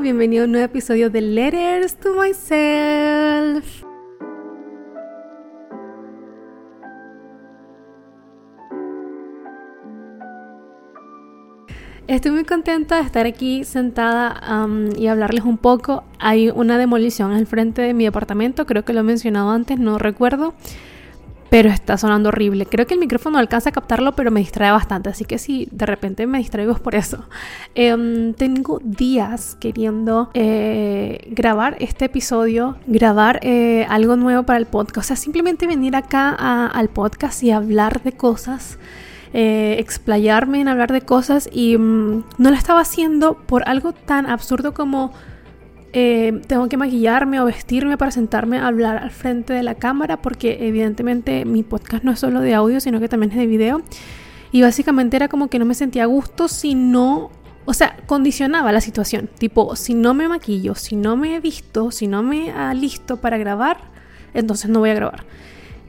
bienvenido a un nuevo episodio de Letters to Myself. Estoy muy contenta de estar aquí sentada y hablarles un poco. Hay una demolición al frente de mi departamento, creo que lo he mencionado antes, no recuerdo pero está sonando horrible. Creo que el micrófono alcanza a captarlo, pero me distrae bastante, así que si de repente me distraigo es por eso. Em, tengo días queriendo eh, grabar este episodio, grabar eh, algo nuevo para el podcast, o sea, simplemente venir acá al podcast y hablar de cosas. Eh, explayarme en hablar de cosas y mm, no lo estaba haciendo por algo tan absurdo como eh, tengo que maquillarme o vestirme para sentarme a hablar al frente de la cámara porque evidentemente mi podcast no es solo de audio sino que también es de video y básicamente era como que no me sentía a gusto si no o sea, condicionaba la situación. Tipo, si no me maquillo, si no me he visto, si no me listo para grabar, entonces no voy a grabar.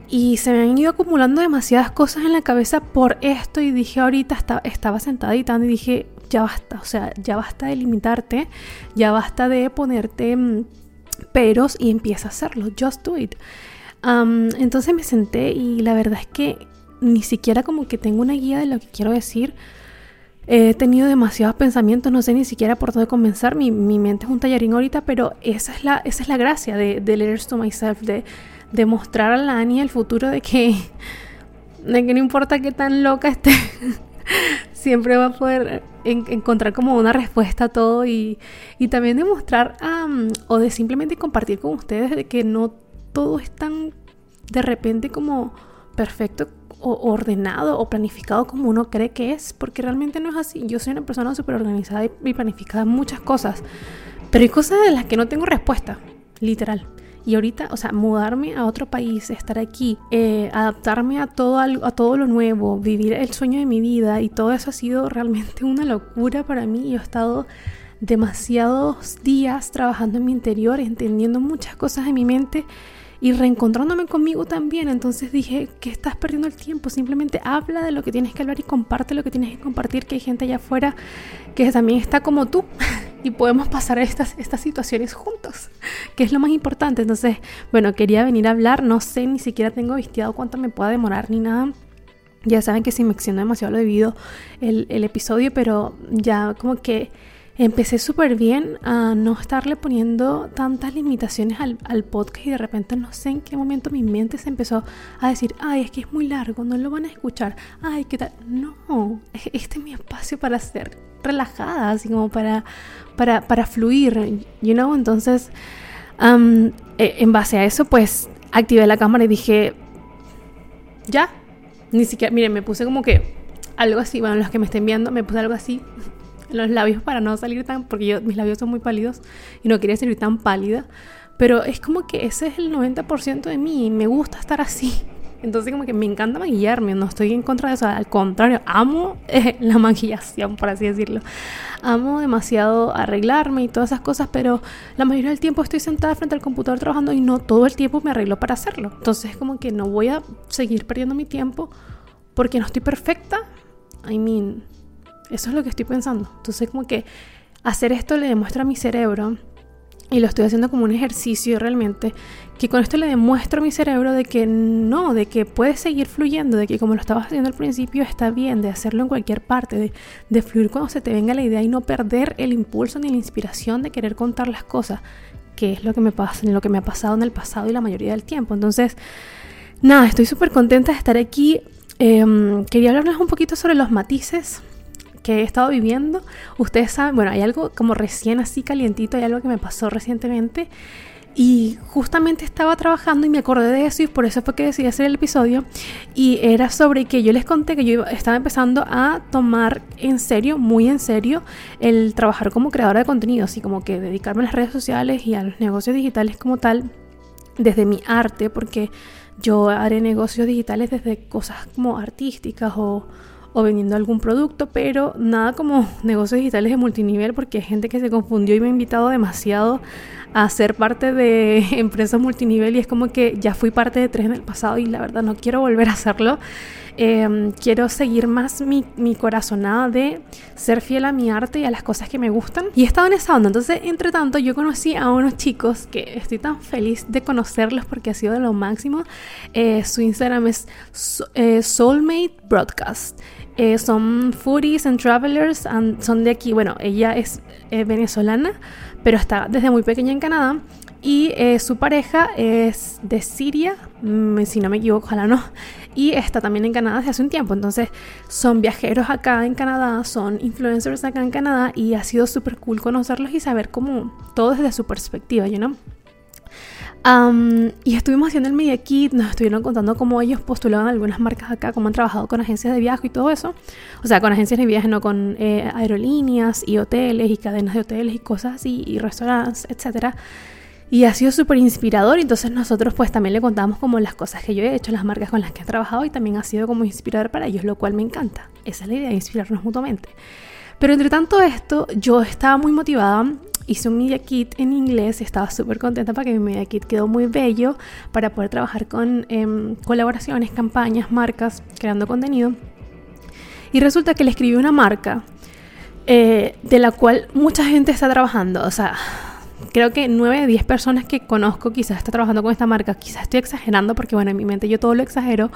Y se me han ido acumulando demasiadas cosas en la cabeza por esto y dije ahorita, estaba sentada editando y dije, ya basta, o sea, ya basta de limitarte, ya basta de ponerte mm, peros y empieza a hacerlo, just do it. entonces me senté y la verdad es que ni siquiera como que tengo una guía de lo que quiero decir. He tenido demasiados pensamientos, no sé ni siquiera por dónde comenzar. Mi, mente es un tallarín ahorita, pero esa es la, esa es la gracia de, de Letters to Myself, de, de mostrar a la Annie el futuro de que, de que no importa qué tan loca esté, siempre va a poder encontrar como una respuesta a todo y, también demostrar o de simplemente compartir con ustedes de que no todo es tan de repente como perfecto o ordenado o planificado como uno cree que es, porque realmente no es así. Yo soy una persona súper organizada y planificada en muchas cosas, pero hay cosas de las que no tengo respuesta, literal. Y ahorita, o sea, mudarme a otro país, estar aquí, eh, adaptarme a todo, a todo lo nuevo, vivir el sueño de mi vida y todo eso ha sido realmente una locura para mí. Yo he estado demasiados días trabajando en mi interior, entendiendo muchas cosas en mi mente y reencontrándome conmigo también. Entonces dije que estás perdiendo el tiempo, simplemente habla de lo que tienes que hablar y comparte lo que tienes que compartir, que hay gente allá afuera que también está como tú y podemos pasar estas, estas situaciones juntos, que es lo más importante. Entonces, bueno, quería venir a hablar, no sé, ni siquiera tengo vistiado cuánto me pueda demorar ni nada. Ya saben que si me extiendo demasiado lo debido el, el episodio, pero ya como que empecé súper bien a no estarle poniendo tantas limitaciones al, al, podcast y de repente no sé en qué momento mi mente se empezó a decir, ay, es que es muy largo, no lo van a escuchar, ay, ¿qué tal? No, este es mi espacio para ser relajada, así como para, para, para fluir, you know, entonces e, en base a eso pues activé la cámara y dije, ya, ni siquiera, miren, me puse como que algo así, bueno, los que me estén viendo, me puse algo así los labios para no salir tan, porque yo, mis labios son muy pálidos y no quería salir tan pálida, pero es como que ese es el 90% de mí y me gusta estar así. Entonces como que me encanta maquillarme, no estoy en contra de eso, al contrario, amo eh, la maquillación, por así decirlo. Amo demasiado arreglarme y todas esas cosas, pero la mayoría del tiempo estoy sentada frente al computador trabajando y no todo el tiempo me arreglo para hacerlo. Entonces como que no voy a seguir perdiendo mi tiempo porque no estoy perfecta. I mean, eso es lo que estoy pensando. Entonces como que hacer esto le demuestra a mi cerebro, y lo estoy haciendo como un ejercicio realmente, que con esto le demuestro a mi cerebro de que no, de que puede seguir fluyendo, de que como lo estabas haciendo al principio está bien, de hacerlo en cualquier parte, de, de fluir cuando se te venga la idea y no perder el impulso ni la inspiración de querer contar las cosas, que es lo que me pasa, lo que me ha pasado en el pasado y la mayoría del tiempo. Entonces, nada, estoy súper contenta de estar aquí. Em, quería hablarles un poquito sobre los matices he estado viviendo. Ustedes saben, bueno, hay algo como recién así calientito, hay algo que me pasó recientemente. Y justamente estaba trabajando y me acordé de eso y por eso fue que decidí hacer el episodio. Y era sobre que yo les conté que yo estaba empezando a tomar en serio, muy en serio, el trabajar como creadora de contenido, así como que dedicarme a las redes sociales y a los negocios digitales como tal, desde mi arte, porque yo haré negocios digitales desde cosas como artísticas o, o vendiendo algún producto, pero nada como negocios digitales de multinivel porque hay gente que se confundió y me ha invitado demasiado a ser parte de empresas multinivel y es como que ya fui parte de tres en el pasado y la verdad no quiero volver a hacerlo. Em, quiero seguir más mi, mi, corazonada de ser fiel a mi arte y a las cosas que me gustan. Y he estado en esa onda. Entonces, entre tanto, yo conocí a unos chicos que estoy tan feliz de conocerlos porque ha sido de lo máximo. Eh, su Instagram es eh, Soulmate Broadcast. Eh, son foodies and travelers, son de aquí. Bueno, ella es venezolana, pero está desde muy pequeña en Canadá. Y su pareja es de Siria, si no me equivoco, ojalá no y está también en Canadá desde hace un tiempo. Entonces son viajeros acá en Canadá, son influencers acá en Canadá y ha sido súper cool conocerlos y saber cómo todo desde su perspectiva, you know? y estuvimos haciendo el Media Kit, nos estuvieron contando cómo ellos postulaban algunas marcas acá, cómo han trabajado con agencias de viaje y todo eso. O sea, con agencias de viaje, no con eh, aerolíneas y hoteles y cadenas de hoteles y cosas así, y restaurantes, etcétera. Y ha sido súper inspirador. Entonces nosotros pues también le contamos como las cosas que yo he hecho, las marcas con las que he trabajado y también ha sido como inspirador para ellos, lo cual me encanta. Esa es la idea, inspirarnos mutuamente. Pero entre tanto esto, yo estaba muy motivada. Hice un media kit en inglés estaba súper contenta para que mi media kit quedó muy bello para poder trabajar con em, colaboraciones, campañas, marcas, creando contenido. Y resulta que le escribí una marca eh, de la cual mucha gente está trabajando. O sea, creo que 9 de 10 personas que conozco quizás está trabajando con esta marca. Quizás estoy exagerando porque, bueno, en mi mente yo todo lo exagero.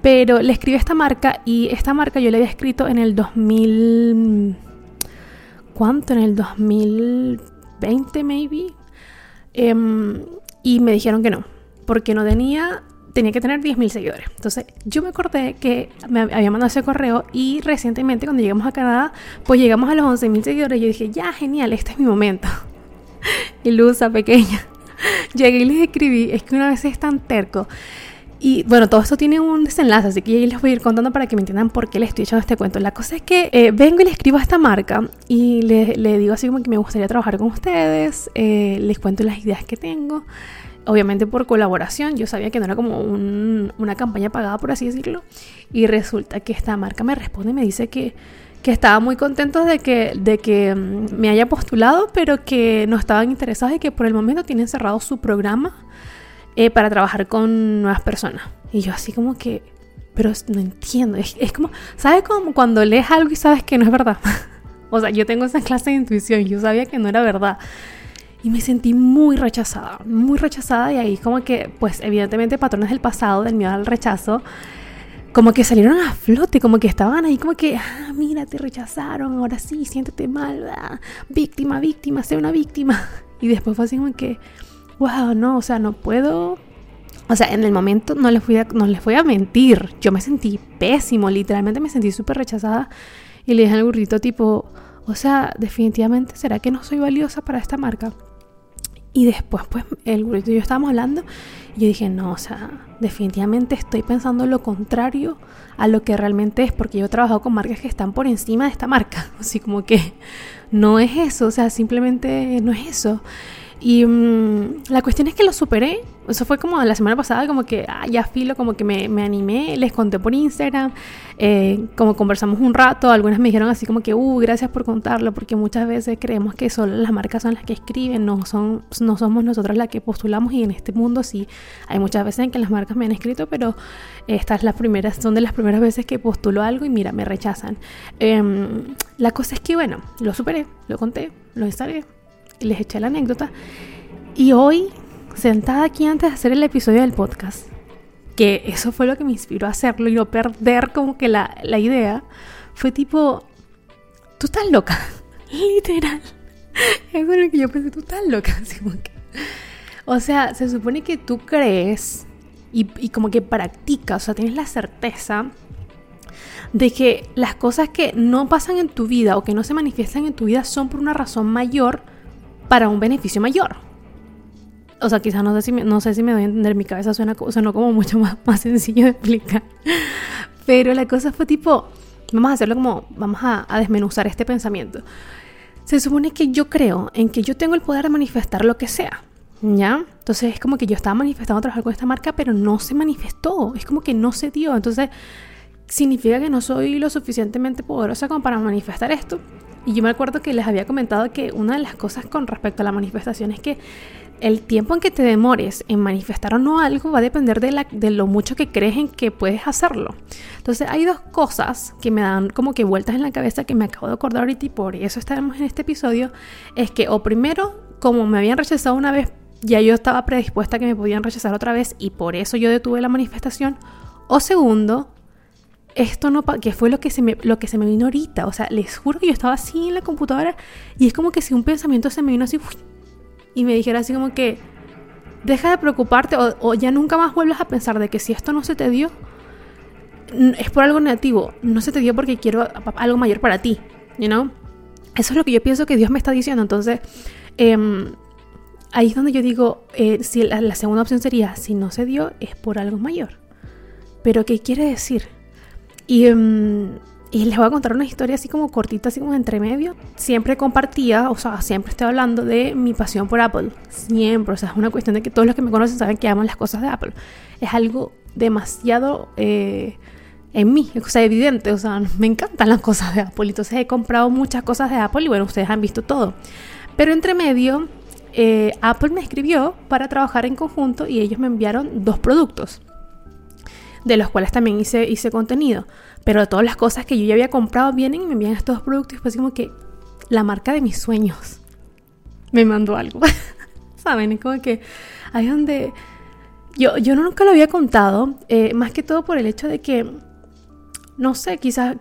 Pero le escribí esta marca y esta marca yo le había escrito en el 2000... ¿Cuánto? En el 2020, maybe. Em, y me dijeron que no, porque no tenía tenía que tener 10.000 seguidores. Entonces yo me acordé que me había mandado ese correo y recientemente cuando llegamos a Canadá, pues llegamos a los 11.000 seguidores. Y yo dije, ya, genial, este es mi momento. ilusa, pequeña. Llegué y les escribí, es que una vez es tan terco. Y bueno, todo esto tiene un desenlace, así que ya les voy a ir contando para que me entiendan por qué les estoy echando este cuento. La cosa es que eh, vengo y le escribo a esta marca y le, digo así como que me gustaría trabajar con ustedes, eh, les cuento las ideas que tengo. Obviamente por colaboración, yo sabía que no era como una campaña pagada, por así decirlo. Y resulta que esta marca me responde y me dice que que estaban muy contentos de que, de que mm, me haya postulado, pero que no estaban interesados y que por el momento tienen cerrado su programa eh, para trabajar con nuevas personas. Y yo así como que, pero no entiendo, es, es como, ¿sabes como cuando lees algo y sabes que no es verdad? o sea, yo tengo esa clase de intuición, yo sabía que no era verdad. Y me sentí muy rechazada, muy rechazada y ahí como que, pues evidentemente patrones del pasado, del miedo al rechazo, como que salieron a flote, como que estaban ahí, como que, ah, mira, te rechazaron, ahora sí, siéntete mal, víctima, víctima, sé una víctima. Y después fue así como que, wow, no, o sea, no puedo. O sea, en el momento no les voy a, no les voy a mentir, yo me sentí pésimo, literalmente me sentí súper rechazada. Y le dije al burrito, tipo, o sea, definitivamente, ¿será que no soy valiosa para esta marca? Y después, pues, el burrito y yo estábamos hablando y yo dije, no, o sea, definitivamente estoy pensando lo contrario a lo que realmente es, porque yo he trabajado con marcas que están por encima de esta marca. Así como que no es eso, o sea, simplemente no es eso. Y mm, la cuestión es que lo superé. Eso fue como la semana pasada, como que ah, ya filo, como que me, me, animé, les conté por Instagram, eh, como conversamos un rato, algunas me dijeron así como que, uh, gracias por contarlo, porque muchas veces creemos que solo las marcas son las que escriben, no, son, no somos nosotras las que postulamos y en este mundo sí, hay muchas veces en que las marcas me han escrito, pero estas las primeras, son de las primeras veces que postulo algo y mira, me rechazan. Em, la cosa es que, bueno, lo superé, lo conté, lo instalé les eché la anécdota. Y hoy, sentada aquí antes de hacer el episodio del podcast, que eso fue lo que me inspiró a hacerlo y no perder como que la, la idea, fue tipo, tú estás loca, literal. Eso es lo que yo pensé, tú estás loca. o sea, se supone que tú crees y, y como que practicas, o sea, tienes la certeza de que las cosas que no pasan en tu vida o que no se manifiestan en tu vida son por una razón mayor para un beneficio mayor. O sea, quizás no sé si me, no sé si me doy a entender, mi cabeza suena, suena como mucho más, más sencillo de explicar. Pero la cosa fue tipo, vamos a hacerlo como, vamos a, a desmenuzar este pensamiento. Se supone que yo creo en que yo tengo el poder de manifestar lo que sea. ¿Ya? Entonces es como que yo estaba manifestando trabajar con esta marca, pero no se manifestó. Es como que no se dio. Entonces significa que no soy lo suficientemente poderosa como para manifestar esto. Y yo me acuerdo que les había comentado que una de las cosas con respecto a la manifestación es que el tiempo en que te demores en manifestar o no algo va a depender de, lo mucho que crees en que puedes hacerlo. Entonces hay dos cosas que me dan como que vueltas en la cabeza que me acabo de acordar ahorita y por eso estamos en este episodio. Es que o primero, como me habían rechazado una vez, ya yo estaba predispuesta a que me podían rechazar otra vez y por eso yo detuve la manifestación. O segundo, esto no que fue lo que se me lo que se me vino ahorita, o sea, les juro que yo estaba así en la computadora y es como que si un pensamiento se me vino así y me dijera así como que deja de preocuparte o, ya nunca más vuelvas a pensar de que si esto no se te dio es por algo negativo, no se te dio porque quiero algo mayor para ti, you know? Eso es lo que yo pienso que Dios me está diciendo, entonces em, ahí es donde yo digo, eh, si la, segunda opción sería, si no se dio es por algo mayor. Pero ¿qué quiere decir? Y em, y les voy a contar una historia así como cortita, así como entre medio. Siempre compartía, o sea, siempre estoy hablando de mi pasión por Apple. Siempre, o sea, es una cuestión de que todos los que me conocen saben que amo las cosas de Apple. Es algo demasiado eh, en mí, o sea, evidente, o sea, me encantan las cosas de Apple. Entonces he comprado muchas cosas de Apple y bueno, ustedes han visto todo. Pero entre medio, eh, Apple me escribió para trabajar en conjunto y ellos me enviaron dos productos de los cuales también hice, hice contenido. Pero todas las cosas que yo ya había comprado vienen y me envían estos productos y pues como que la marca de mis sueños me mandó algo. ¿Saben? Es como que ahí donde yo, yo nunca lo había contado, eh, más que todo por el hecho de que, no sé, quizás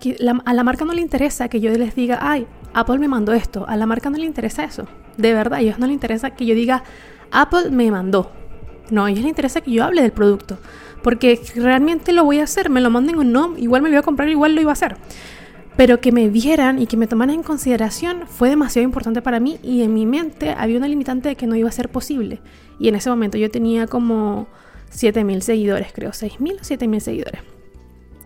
a la marca no le interesa que yo les diga, ay, Apple me mandó esto. A la marca no le interesa eso. De verdad, a ellos no les interesa que yo diga, Apple me mandó. No, a ellos les interesa que yo hable del producto. Porque realmente lo voy a hacer, me lo manden o no, igual me lo iba a comprar, igual lo iba a hacer. Pero que me vieran y que me tomaran en consideración fue demasiado importante para mí y en mi mente había una limitante de que no iba a ser posible. Y en ese momento yo tenía como 7000 seguidores, creo, 6000 o 7000 seguidores.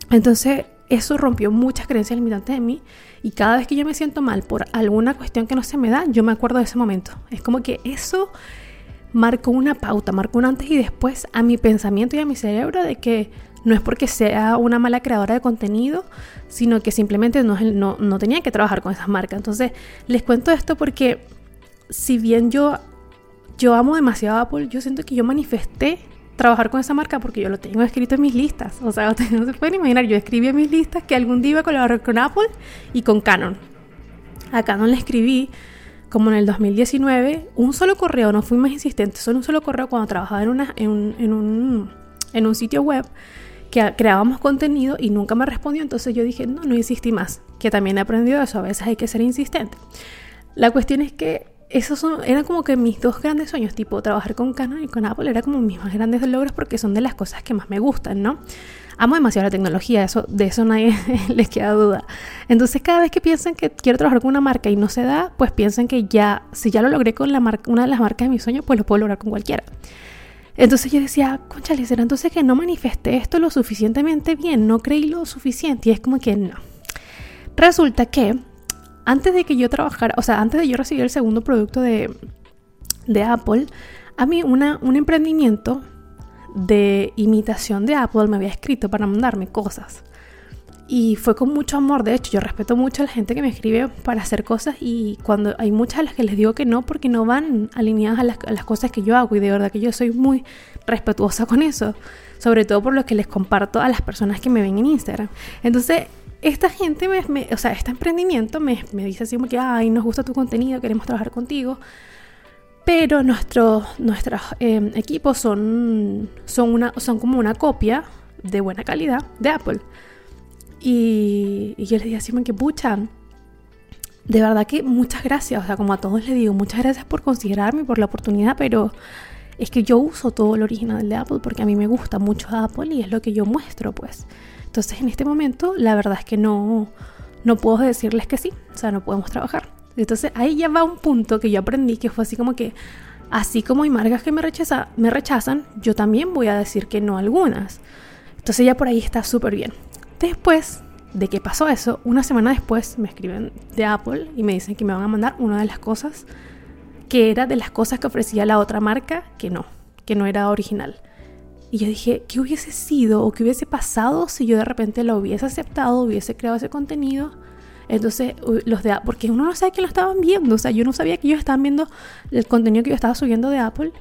Entonces, eso rompió muchas creencias limitantes en mí y cada vez que yo me siento mal por alguna cuestión que no se me da, yo me acuerdo de ese momento. Es como que eso marcó una pauta, marcó un antes y después a mi pensamiento y a mi cerebro de que no es porque sea una mala creadora de contenido, sino que simplemente no, no, no tenía que trabajar con esas marcas. Entonces, les cuento esto porque si bien yo, yo amo demasiado Apple, yo siento que yo manifesté trabajar con esa marca porque yo lo tengo escrito en mis listas. O sea, no se pueden imaginar, yo escribí en mis listas que algún día iba a colaborar con Apple y con Canon. A Canon le escribí como en el 2019, un solo correo, no fui más insistente, solo un solo correo cuando trabajaba en, una, en, un, en, un, en un sitio web que creábamos contenido y nunca me respondió, entonces yo dije, no, no insistí más, que también he aprendido eso, a veces hay que ser insistente. La cuestión es que esos son, eran como que mis dos grandes sueños, tipo trabajar con Canon y con Apple, era como mis más grandes logros porque son de las cosas que más me gustan, ¿no? Amo demasiado la tecnología, de eso nadie les queda duda. Entonces cada vez que piensan que quiero trabajar con una marca y no se da, pues piensan que ya, si ya lo logré con la marca, una de las marcas de mis sueños, pues lo puedo lograr con cualquiera. Entonces yo decía, conchale, ¿será entonces que no manifesté esto lo suficientemente bien? No creí lo suficiente y es como que no. Resulta que antes de que yo trabajara, o sea, antes de yo recibir el segundo producto de, de Apple, a mí una, un emprendimiento de imitación de Apple me había escrito para mandarme cosas. Y fue con mucho amor, de hecho, yo respeto mucho a la gente que me escribe para hacer cosas y cuando hay muchas a las que les digo que no porque no van alineadas a las, cosas que yo hago y de verdad que yo soy muy respetuosa con eso, sobre todo por lo que les comparto a las personas que me ven en Instagram. Entonces, esta gente, me, o sea, este emprendimiento me, me dice así como que, ay, nos gusta tu contenido, queremos trabajar contigo pero nuestros em, equipos son, son, una, son como una copia de buena calidad de Apple. Y, yo les dije así, que pucha, de verdad que muchas gracias, o sea, como a todos les digo, muchas gracias por considerarme, por la oportunidad, pero es que yo uso todo el original de Apple porque a mí me gusta mucho Apple y es lo que yo muestro, pues. Entonces, en este momento, la verdad es que no, no puedo decirles que sí, o sea, no podemos trabajar. Entonces ahí ya va un punto que yo aprendí que fue así como que, así como hay marcas que me, rechaza, me rechazan, yo también voy a decir que no algunas. Entonces ya por ahí está súper bien. Después de que pasó eso, una semana después me escriben de Apple y me dicen que me van a mandar una de las cosas que era de las cosas que ofrecía la otra marca que no, que no era original. Y yo dije, ¿qué hubiese sido o qué hubiese pasado si yo de repente lo hubiese aceptado, hubiese creado ese contenido? Entonces, los de porque uno no sabe que lo estaban viendo, o sea, yo no sabía que ellos estaban viendo el contenido que yo estaba subiendo de Apple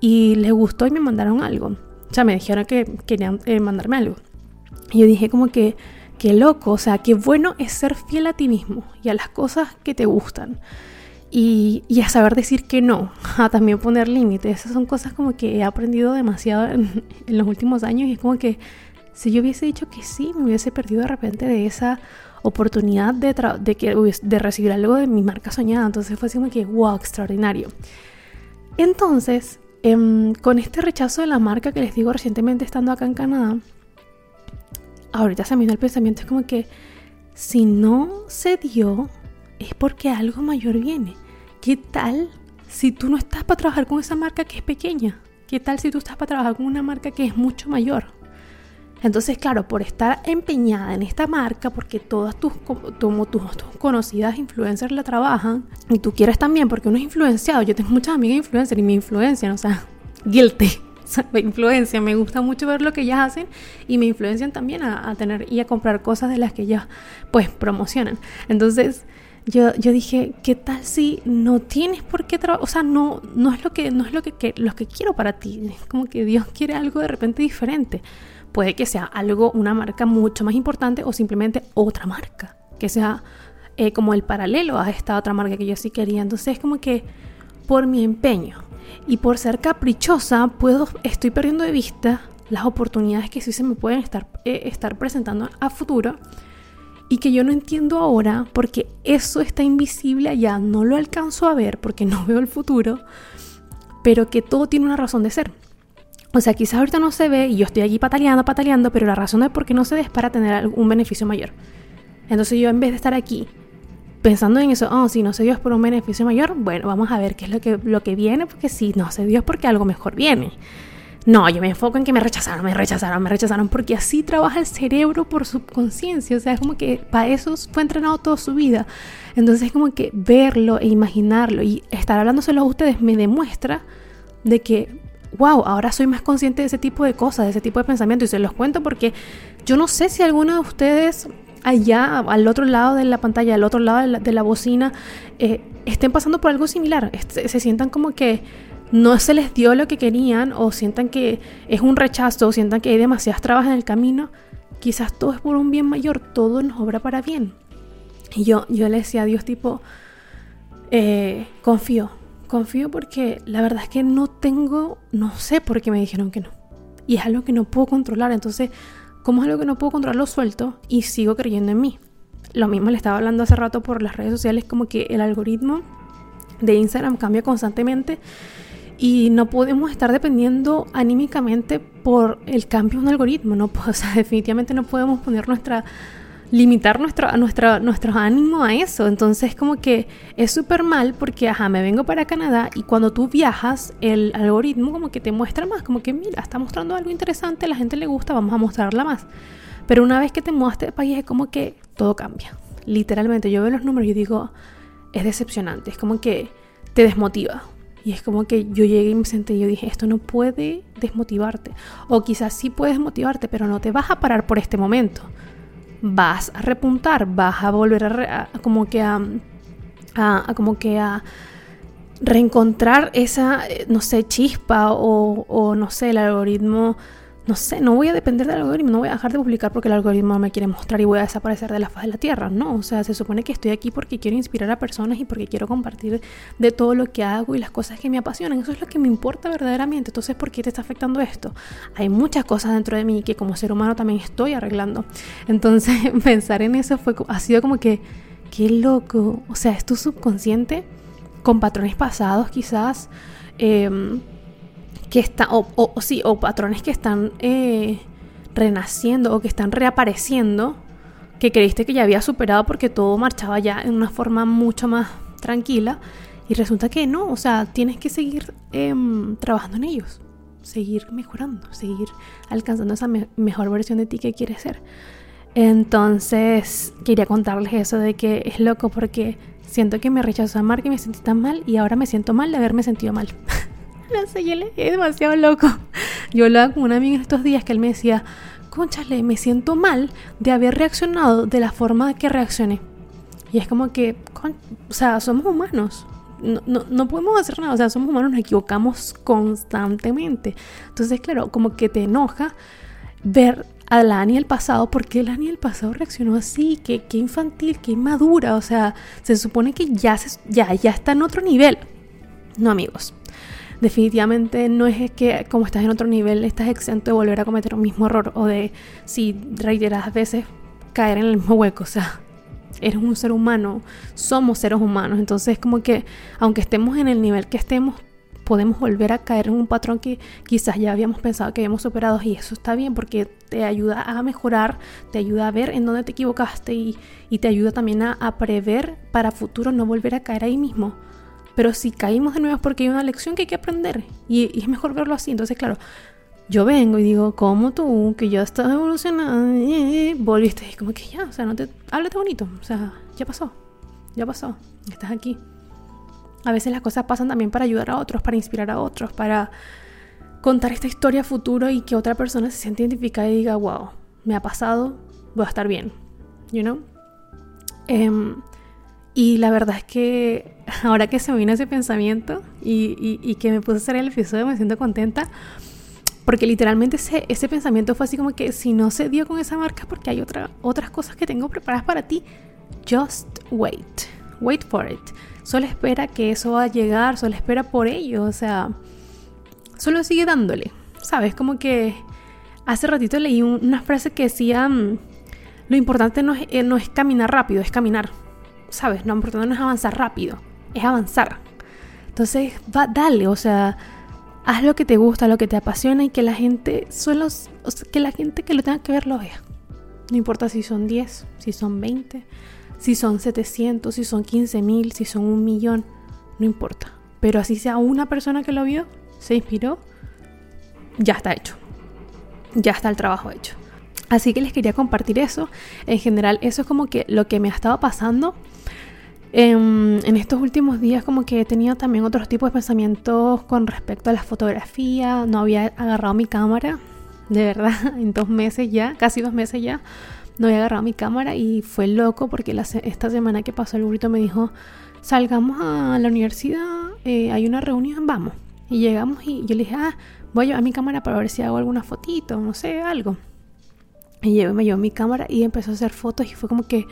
y les gustó y me mandaron algo. O sea, me dijeron que querían eh, mandarme algo. Y yo dije como que, qué loco, o sea, qué bueno es ser fiel a ti mismo y a las cosas que te gustan. Y, a saber decir que no, a también poner límites. Esas son cosas como que he aprendido demasiado en, los últimos años y es como que si yo hubiese dicho que sí, me hubiese perdido de repente de esa oportunidad de, de, que, de recibir algo de mi marca soñada. Entonces fue así como que, wow, extraordinario. Entonces, em, con este rechazo de la marca que les digo recientemente estando acá en Canadá, ahorita se me vino el pensamiento, es como que si no se dio, es porque algo mayor viene. ¿Qué tal si tú no estás para trabajar con esa marca que es pequeña? ¿Qué tal si tú estás para trabajar con una marca que es mucho mayor? Entonces, claro, por estar empeñada en esta marca, porque todas tus, como tus, conocidas influencers la trabajan, y tú quieres también, porque uno es influenciado. Yo tengo muchas amigas influencers y me influencian, o sea, guilty. me influencian, me gusta mucho ver lo que ellas hacen y me influencian también a, a tener y a comprar cosas de las que ellas pues promocionan. Entonces, yo, yo dije, ¿qué tal si no tienes por qué trabajar? O sea, no, no es lo que, no es lo que, que, lo que quiero para ti. Es como que Dios quiere algo de repente diferente. Puede que sea algo, una marca mucho más importante o simplemente otra marca. Que sea eh, como el paralelo a esta otra marca que yo sí quería. Entonces es como que por mi empeño y por ser caprichosa, puedo, estoy perdiendo de vista las oportunidades que sí se me pueden estar, eh, estar presentando a futuro y que yo no entiendo ahora porque eso está invisible allá, no lo alcanzo a ver porque no veo el futuro, pero que todo tiene una razón de ser. O sea, quizás ahorita no se ve y yo estoy aquí pataleando, pataleando, pero la razón de por qué no se ve es para tener algún beneficio mayor. Entonces yo en vez de estar aquí pensando en eso, oh, si no se dio es por un beneficio mayor, bueno, vamos a ver qué es lo que, lo que viene, porque si no se dio es porque algo mejor viene. No, yo me enfoco en que me rechazaron, me rechazaron, me rechazaron, porque así trabaja el cerebro por subconsciencia. O sea, es como que para eso fue entrenado toda su vida. Entonces, es como que verlo e imaginarlo y estar hablándoselo a ustedes me demuestra de que, wow, ahora soy más consciente de ese tipo de cosas, de ese tipo de pensamiento. Y se los cuento porque yo no sé si alguno de ustedes allá, al otro lado de la pantalla, al otro lado de la, bocina, eh, estén pasando por algo similar. se sientan como que no se les dio lo que querían o sientan que es un rechazo o sientan que hay demasiadas trabas en el camino, quizás todo es por un bien mayor, todo nos obra para bien. Y yo, yo le decía a Dios tipo, eh, confío, confío porque la verdad es que no tengo, no sé por qué me dijeron que no. Y es algo que no puedo controlar, entonces, como es algo que no puedo controlar, lo suelto y sigo creyendo en mí. Lo mismo le estaba hablando hace rato por las redes sociales, como que el algoritmo de Instagram cambia constantemente y no podemos estar dependiendo anímicamente por el cambio de un algoritmo, ¿no? O sea, definitivamente no podemos poner nuestra limitar nuestro, nuestra, nuestro ánimo a eso. Entonces como que es súper mal porque, ajá, me vengo para Canadá y cuando tú viajas, el algoritmo como que te muestra más, como que mira, está mostrando algo interesante, la gente le gusta, vamos a mostrarla más. Pero una vez que te muestre de país es como que todo cambia. Literalmente, yo veo los números y digo, es decepcionante, es como que te desmotiva. Y es como que yo llegué y me senté y yo dije, esto no puede desmotivarte. O quizás sí puede desmotivarte, pero no te vas a parar por este momento. Vas a repuntar, vas a volver a, como que a, a, como que a reencontrar esa, eh, no sé, chispa o, o no sé, el algoritmo no sé, no voy a depender del algoritmo, no voy a dejar de publicar porque el algoritmo me quiere mostrar y voy a desaparecer de la faz de la tierra. No, o sea, se supone que estoy aquí porque quiero inspirar a personas y porque quiero compartir de todo lo que hago y las cosas que me apasionan. Eso es lo que me importa verdaderamente. Entonces, ¿por qué te está afectando esto? Hay muchas cosas dentro de mí que como ser humano también estoy arreglando. Entonces, pensar en eso fue, ha sido como que, qué loco. O sea, es tu subconsciente con patrones pasados quizás. Eh, que está, o, o, sí, o patrones que están eh, renaciendo o que están reapareciendo, que creíste que ya había superado porque todo marchaba ya en una forma mucho más tranquila y resulta que no, o sea, tienes que seguir em, trabajando en ellos, seguir mejorando, seguir alcanzando esa mejor versión de ti que quieres ser. Entonces, quería contarles eso de que es loco porque siento que me rechazó a Mark y me sentí tan mal y ahora me siento mal de haberme sentido mal. No sé, yo le es demasiado loco. yo hablaba con una amiga estos días que él me decía, conchale, me siento mal de haber reaccionado de la forma que reaccioné. Y es como que, o sea, somos humanos. No, no, no, podemos hacer nada, o sea, somos humanos, nos equivocamos constantemente. Entonces, claro, como que te enoja ver a la Ani del pasado, porque la Ani del pasado reaccionó así, que, que infantil, que inmadura, o sea, se supone que ya, se, ya, ya está en otro nivel. No, amigos, definitivamente no es que como estás en otro nivel estás exento de volver a cometer un mismo error o de si reiteradas veces caer en el mismo hueco, o sea, eres un ser humano, somos seres humanos, entonces como que aunque estemos en el nivel que estemos, podemos volver a caer en un patrón que quizás ya habíamos pensado que habíamos superado. Y eso está bien porque te ayuda a mejorar, te ayuda a ver en dónde te equivocaste y, te ayuda también a, a prever para futuro no volver a caer ahí mismo. Pero si caímos de nuevo es porque hay una lección que hay que aprender. Y, es mejor verlo así. Entonces, claro, yo vengo y digo, como tú, que ya estás evolucionando, volviste. Y como que ya, o sea, no te. Háblate bonito. O sea, ya pasó. Ya pasó. Estás aquí. A veces las cosas pasan también para ayudar a otros, para inspirar a otros, para contar esta historia futuro y que otra persona se siente identificada y diga, wow, me ha pasado, voy a estar bien. You know? Em, y la verdad es que ahora que se me vino ese pensamiento y, que me puse a hacer el episodio, me siento contenta. Porque literalmente ese, ese pensamiento fue así como que si no se dio con esa marca porque hay otra, otras cosas que tengo preparadas para ti. Just wait. Wait for it. Solo espera que eso va a llegar, solo espera por ello. O sea, solo sigue dándole. ¿Sabes? Como que hace ratito leí una frase que decía, mm, lo importante no es, eh, no es caminar rápido, es caminar. ¿Sabes? Lo importante no es avanzar rápido, es avanzar. Entonces, va, dale, o sea, haz lo que te gusta, lo que te apasiona y que la gente, solo, que la gente que lo tenga que ver lo vea. No importa si son 10, si son 20, si son 700, si son 15 mil, si son un millón, no importa. Pero así sea una persona que lo vio, se inspiró, ya está hecho. Ya está el trabajo hecho. Así que les quería compartir eso. En general, eso es como que lo que me ha estado pasando. En, estos últimos días como que he tenido también otros tipos de pensamientos con respecto a la fotografía. No había agarrado mi cámara, de verdad, en dos meses ya, casi dos meses ya. No había agarrado mi cámara y fue loco porque esta semana que pasó el burrito me dijo, salgamos a la universidad, eh, hay una reunión, vamos. Y llegamos y yo le dije, ah, voy a llevar mi cámara para ver si hago alguna fotito, no sé, algo. Y me llevó mi cámara y empezó a hacer fotos y fue como que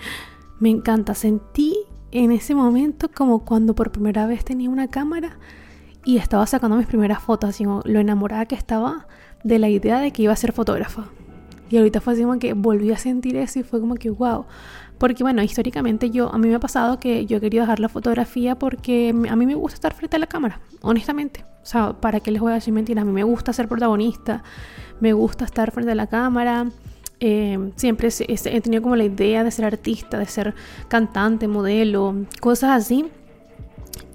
me encanta. Sentí en ese momento como cuando por primera vez tenía una cámara y estaba sacando mis primeras fotos, así como lo enamorada que estaba de la idea de que iba a ser fotógrafa. Y ahorita fue así como que volví a sentir eso y fue como que wow. Porque bueno, históricamente yo, a mí me ha pasado que yo he querido dejar la fotografía porque a mí me gusta estar frente a la cámara, honestamente. O sea, ¿para qué les voy a decir mentiras? A mí me gusta ser protagonista, me gusta estar frente a la cámara, eh, siempre he tenido como la idea de ser artista, de ser cantante, modelo, cosas así.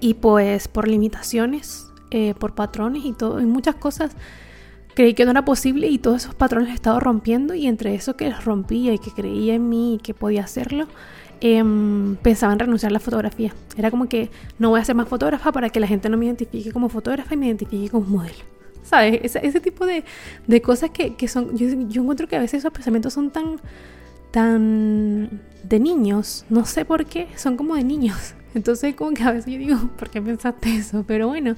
Y pues por limitaciones, eh, por patrones y todo, y muchas cosas, creí que no era posible y todos esos patrones he estado rompiendo y entre eso que rompía y que creía en mí y que podía hacerlo, em, pensaba en renunciar a la fotografía. Era como que no voy a ser más fotógrafa para que la gente no me identifique como fotógrafa y me identifique como modelo. Ese, tipo de, cosas que, son, yo, encuentro que a veces esos pensamientos son tan, tan de niños, no sé por qué, son como de niños. Entonces como que a veces yo digo, ¿por qué pensaste eso? Pero bueno,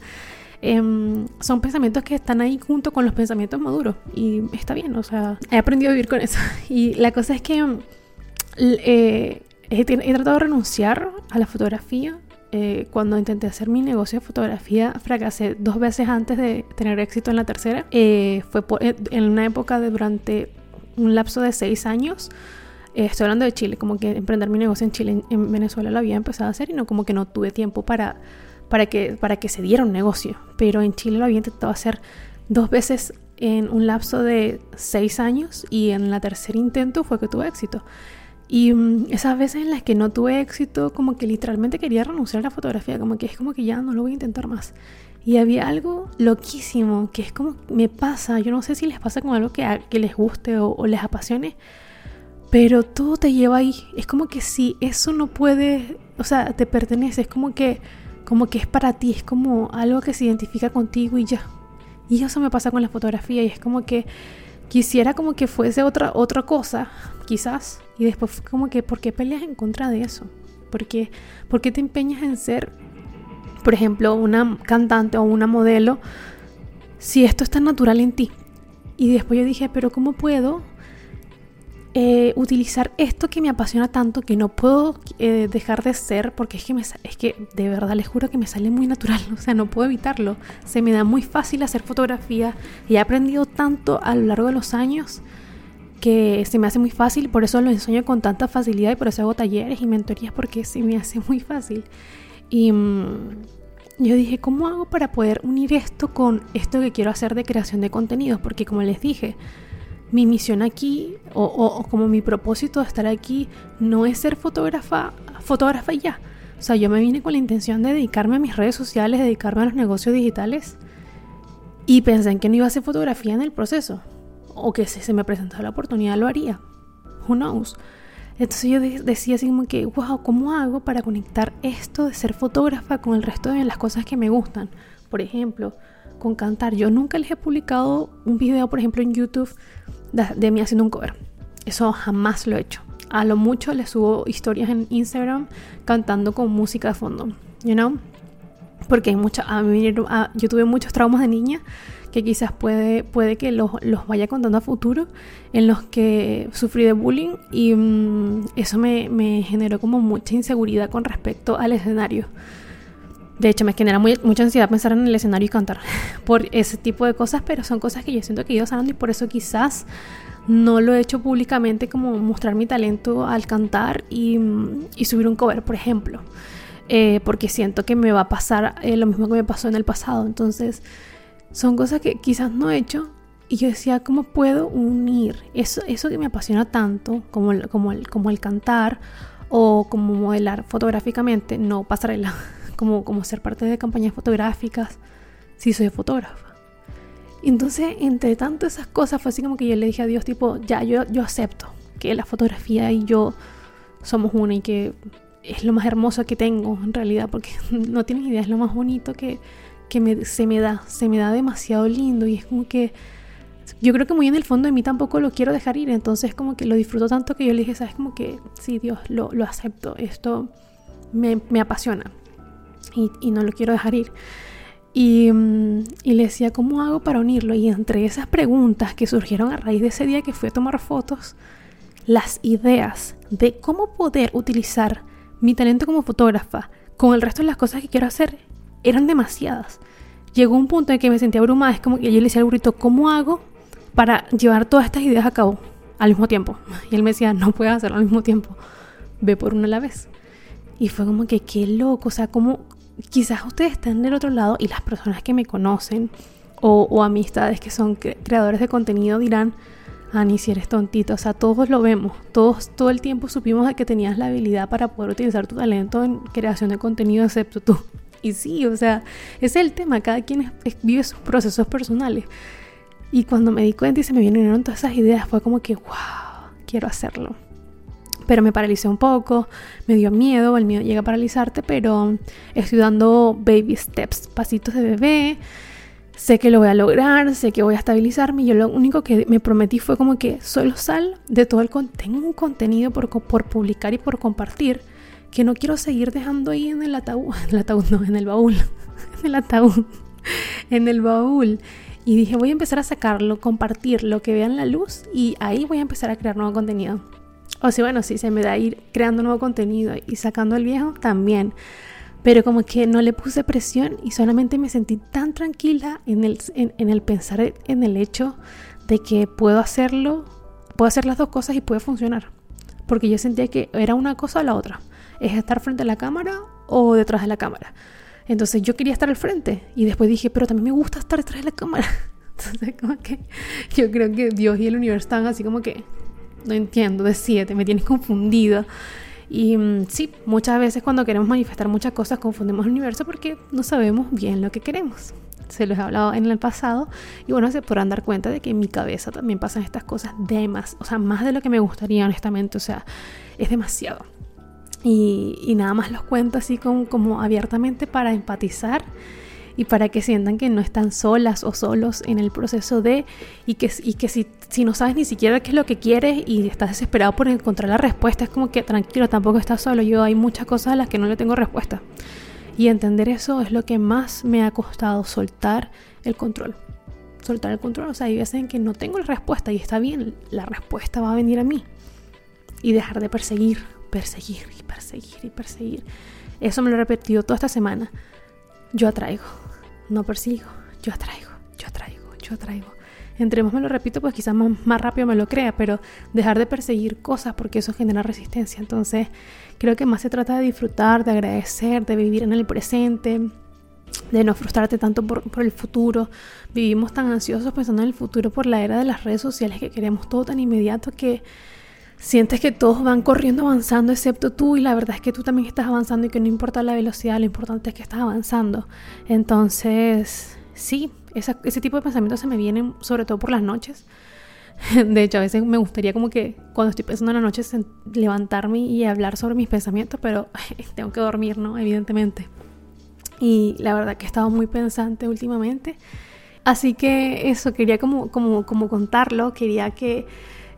em, son pensamientos que están ahí junto con los pensamientos maduros y está bien, o sea, he aprendido a vivir con eso. Y la cosa es que eh, he tratado de renunciar a la fotografía eh, cuando intenté hacer mi negocio de fotografía, fracasé dos veces antes de tener éxito en la tercera. Eh, fue eh, en una época de durante un lapso de seis años. estoy hablando de Chile, como que emprender mi negocio en Chile, en, Venezuela lo había empezado a hacer y no como que no tuve tiempo para, para, que, para que se diera un negocio. Pero en Chile lo había intentado hacer dos veces en un lapso de seis años y en la tercer intento fue que tuve éxito. Y mm, esas veces en las que no tuve éxito, como que literalmente quería renunciar a la fotografía, como que es como que ya no lo voy a intentar más. Y había algo loquísimo, que es como me pasa, yo no sé si les pasa con algo que, que les guste o, les apasione, pero todo te lleva ahí. Es como que si eso no puede, o sea, te pertenece, es como que, como que es para ti, es como algo que se identifica contigo y ya. Y eso me pasa con la fotografía y es como que quisiera como que fuese otra, otra cosa, quizás. Y después como que, ¿por qué peleas en contra de eso? ¿Por qué, ¿Por qué te empeñas en ser, por ejemplo, una cantante o una modelo si esto es tan natural en ti? Y después yo dije, pero ¿cómo puedo eh, utilizar esto que me apasiona tanto que no puedo eh, dejar de ser porque es que, me, es que de verdad les juro que me sale muy natural, o sea, no puedo evitarlo. Se me da muy fácil hacer fotografía y he aprendido tanto a lo largo de los años que se me hace muy fácil, por eso lo enseño con tanta facilidad y por eso hago talleres y mentorías porque se me hace muy fácil. Y mm, yo dije, ¿cómo hago para poder unir esto con esto que quiero hacer de creación de contenidos? Porque como les dije, mi misión aquí o, como mi propósito de estar aquí no es ser fotógrafa, fotógrafa y ya. O sea, yo me vine con la intención de dedicarme a mis redes sociales, dedicarme a los negocios digitales y pensé en que no iba a hacer fotografía en el proceso o que si se me presentara la oportunidad lo haría. Who knows? Entonces yo decía así como que, wow, ¿cómo hago para conectar esto de ser fotógrafa con el resto de las cosas que me gustan? Por ejemplo, con cantar. Yo nunca les he publicado un video, por ejemplo, en YouTube de, mí haciendo un cover. Eso jamás lo he hecho. A lo mucho les subo historias en Instagram cantando con música de fondo, you know? Porque hay mucha, a mí, yo tuve muchos traumas de niña que quizás puede, puede que los, los vaya contando a futuro, en los que sufrí de bullying y mm, eso me, me, generó como mucha inseguridad con respecto al escenario. De hecho, me genera mucha ansiedad pensar en el escenario y cantar por ese tipo de cosas, pero son cosas que yo siento que he ido sanando y por eso quizás no lo he hecho públicamente como mostrar mi talento al cantar y, subir un cover, por ejemplo. Eh, porque siento que me va a pasar eh, lo mismo que me pasó en el pasado. Entonces, son cosas que quizás no he hecho. Y yo decía, ¿cómo puedo unir eso, eso que me apasiona tanto, como el, como, el, como el cantar o como modelar fotográficamente, no pasarela como, como ser parte de campañas fotográficas, si soy fotógrafa. Entonces, entre tantas esas cosas, fue así como que yo le dije a Dios, tipo, ya, yo, yo acepto que la fotografía y yo somos una y que es lo más hermoso que tengo en realidad, porque no tienes idea, es lo más bonito que, que me, se me da, se me da demasiado lindo. Y es como que yo creo que muy en el fondo de mí tampoco lo quiero dejar ir, entonces como que lo disfruto tanto que yo le dije, sabes, como que sí, Dios, lo, lo acepto, esto me, me apasiona y, no lo quiero dejar ir. Y, mm, y, le decía, ¿cómo hago para unirlo? Y entre esas preguntas que surgieron a raíz de ese día que fui a tomar fotos, las ideas de cómo poder utilizar mi talento como fotógrafa con el resto de las cosas que quiero hacer eran demasiadas. Llegó un punto en que me sentía abrumada, es como que yo le decía al burrito, ¿cómo hago para llevar todas estas ideas a cabo al mismo tiempo? Y él me decía, no puedes hacerlo al mismo tiempo, ve por una a la vez. Y fue como que qué loco, o sea, como quizás ustedes están del otro lado y las personas que me conocen o, amistades que son creadores de contenido dirán, Ani, si eres tontito, o sea, todos lo vemos, todos todo el tiempo supimos que tenías la habilidad para poder utilizar tu talento en creación de contenido, excepto tú. Y sí, o sea, es el tema, cada quien vive sus procesos personales. Y cuando me di cuenta y se me vinieron todas esas ideas, fue como que, wow, quiero hacerlo pero me paralicé un poco, me dio miedo, el miedo llega a paralizarte, pero estoy dando baby steps, pasitos de bebé, sé que lo voy a lograr, sé que voy a estabilizarme, yo lo único que me prometí fue como que solo sal de todo el tengo un contenido por, por publicar y por compartir que no quiero seguir dejando ahí en el ataúd, en el ataúd no, en el baúl, en el ataúd, en el baúl. Y dije, voy a empezar a sacarlo, compartir lo que vean la luz y ahí voy a empezar a crear nuevo contenido. O sea, bueno, si se me da ir creando nuevo contenido y sacando el viejo, también. Pero como que no le puse presión y solamente me sentí tan tranquila en el, en, el pensar en el hecho de que puedo hacerlo, puedo hacer las dos cosas y puede funcionar. Porque yo sentía que era una cosa o la otra. Es estar frente a la cámara o detrás de la cámara. Entonces yo quería estar al frente y después dije, pero también me gusta estar detrás de la cámara. Entonces como que yo creo que Dios y el universo están así como que no entiendo, de siete, me tienes confundida. Y mm, sí, muchas veces cuando queremos manifestar muchas cosas confundimos el universo porque no sabemos bien lo que queremos. Se los he hablado en el pasado y bueno, se podrán dar cuenta de que en mi cabeza también pasan estas cosas de más, o sea, más de lo que me gustaría honestamente, o sea, es demasiado. Y, nada más los cuento así como, como abiertamente para empatizar y para que sientan que no están solas o solos en el proceso de y que, y que si, si no sabes ni siquiera qué es lo que quieres y estás desesperado por encontrar la respuesta, es como que tranquilo, tampoco estás solo, yo hay muchas cosas a las que no le tengo respuesta. Y entender eso es lo que más me ha costado soltar el control. Soltar el control, o sea, hay veces en que no tengo la respuesta y está bien, la respuesta va a venir a mí. Y dejar de perseguir, perseguir y perseguir y perseguir. Eso me lo he repetido toda esta semana. Yo atraigo, no persigo, yo atraigo, yo atraigo, yo atraigo. Entre más me lo repito, pues quizás más, más rápido me lo crea, pero dejar de perseguir cosas porque eso genera resistencia. Entonces, creo que más se trata de disfrutar, de agradecer, de vivir en el presente, de no frustrarte tanto por, por, el futuro. Vivimos tan ansiosos pensando en el futuro por la era de las redes sociales que queremos todo tan inmediato que sientes que todos van corriendo avanzando excepto tú y la verdad es que tú también estás avanzando y que no importa la velocidad, lo importante es que estás avanzando. Entonces, sí, ese tipo de pensamientos se me vienen sobre todo por las noches. De hecho, a veces me gustaría como que cuando estoy pensando en la noche levantarme y hablar sobre mis pensamientos, pero tengo que dormir, ¿no? Evidentemente. Y la verdad que he estado muy pensante últimamente. Así que eso, quería como, como, como contarlo, quería que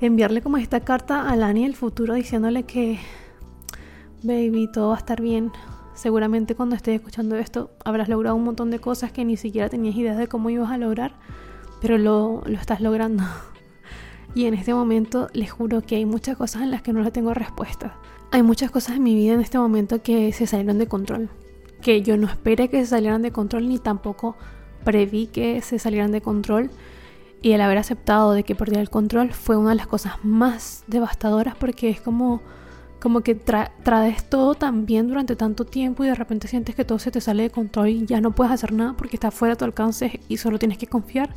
enviarle como esta carta a Lani del futuro diciéndole que, baby, todo va a estar bien. Seguramente cuando estés escuchando esto habrás logrado un montón de cosas que ni siquiera tenías idea de cómo ibas a lograr, pero lo, lo estás logrando. Y en este momento les juro que hay muchas cosas en las que no le tengo respuesta. Hay muchas cosas en mi vida en este momento que se salieron de control. Que yo no esperé que se salieran de control ni tampoco preví que se salieran de control y el haber aceptado de que perdía el control fue una de las cosas más devastadoras porque es como, como que traes todo tan durante tanto tiempo y de repente sientes que todo se te sale de control y ya no puedes hacer nada porque está fuera de tu alcance y solo tienes que confiar.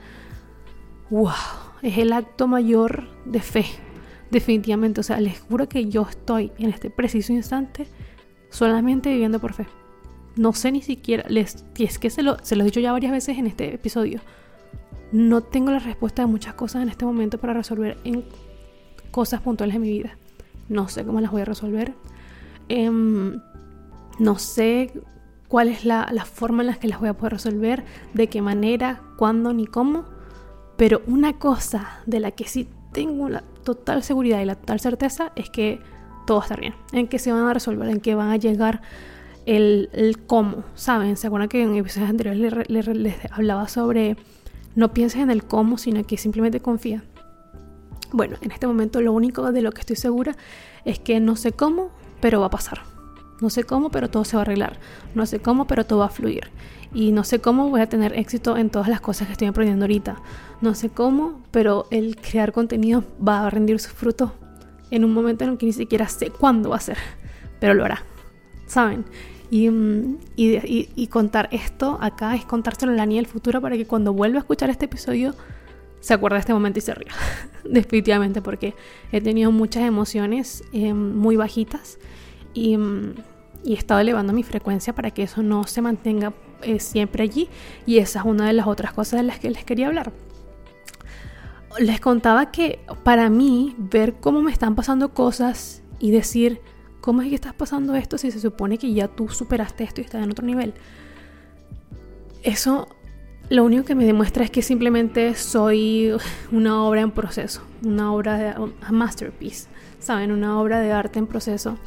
¡Wow! Es el acto mayor de fe. Definitivamente. O sea, les juro que yo estoy en este preciso instante solamente viviendo por fe. No sé ni siquiera, les, y es que se lo, se lo he dicho ya varias veces en este episodio no tengo la respuesta de muchas cosas en este momento para resolver en cosas puntuales de mi vida. No sé cómo las voy a resolver. Em, no sé cuál es la, la, forma en la que las voy a poder resolver, de qué manera, cuándo ni cómo. Pero una cosa de la que sí tengo la total seguridad y la total certeza es que todo va bien. En que se van a resolver, en que van a llegar el, el cómo. ¿Saben? ¿Se acuerdan que en episodios anteriores les, les hablaba sobre no pienses en el cómo, sino que simplemente confía. Bueno, en este momento lo único de lo que estoy segura es que no sé cómo, pero va a pasar. No sé cómo, pero todo se va a arreglar. No sé cómo, pero todo va a fluir. Y no sé cómo voy a tener éxito en todas las cosas que estoy aprendiendo ahorita. No sé cómo, pero el crear contenido va a rendir sus frutos en un momento en el que ni siquiera sé cuándo va a ser. Pero lo hará. ¿Saben? Mm, y, contar esto acá es contárselo a la niña del futuro para que cuando vuelva a escuchar este episodio se acuerde de este momento y se ría. Definitivamente, porque he tenido muchas emociones eh, muy bajitas y, mm, y, he estado elevando mi frecuencia para que eso no se mantenga eh, siempre allí. Y esa es una de las otras cosas de las que les quería hablar. Les contaba que para mí ver cómo me están pasando cosas y decir, ¿Cómo es que estás pasando esto si se supone que ya tú superaste esto y estás en otro nivel? Eso lo único que me demuestra es que simplemente soy una obra en proceso, una obra de masterpiece, ¿saben? Una obra de arte en proceso,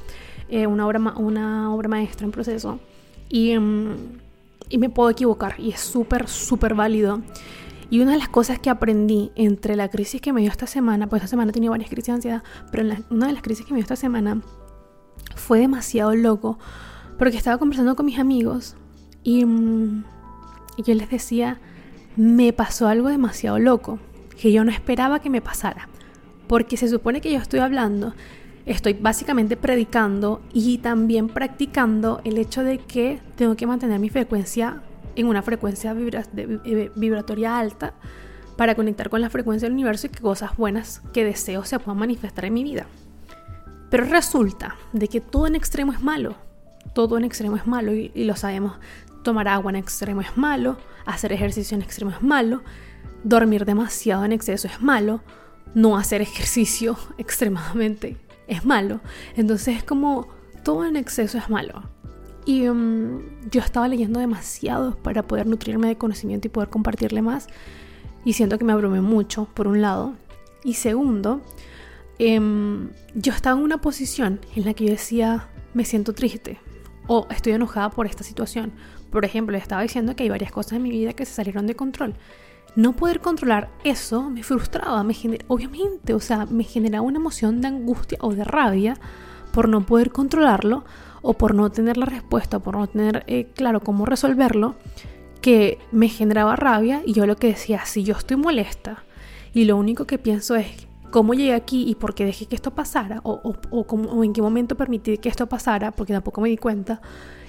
eh, una, obra una obra maestra en proceso. Y, mm, y me puedo equivocar y es súper, súper válido. Y una de las cosas que aprendí entre la crisis que me dio esta semana, pues esta semana tenido varias crisis de ansiedad, pero una de las crisis que me dio esta semana fue demasiado loco porque estaba conversando con mis amigos y, mm, y, yo les decía, me pasó algo demasiado loco que yo no esperaba que me pasara. Porque se supone que yo estoy hablando, estoy básicamente predicando y también practicando el hecho de que tengo que mantener mi frecuencia en una frecuencia vibratoria alta para conectar con la frecuencia del universo y que cosas buenas que deseo se puedan manifestar en mi vida. Pero resulta de que todo en extremo es malo. Todo en extremo es malo y, lo sabemos. Tomar agua en extremo es malo, hacer ejercicio en extremo es malo, dormir demasiado en exceso es malo, no hacer ejercicio extremadamente es malo. Entonces es como todo en exceso es malo. Y um, yo estaba leyendo demasiado para poder nutrirme de conocimiento y poder compartirle más. Y siento que me abrumé mucho, por un lado. Y segundo, em, yo estaba en una posición en la que yo decía, me siento triste o estoy enojada por esta situación. Por ejemplo, estaba diciendo que hay varias cosas en mi vida que se salieron de control. No poder controlar eso me frustraba, me obviamente, o sea, me generaba una emoción de angustia o de rabia por no poder controlarlo o por no tener la respuesta, por no tener eh, claro cómo resolverlo, que me generaba rabia y yo lo que decía, si yo estoy molesta y lo único que pienso es cómo llegué aquí y por qué dejé que esto pasara o, en qué momento permití que esto pasara, porque tampoco me di cuenta,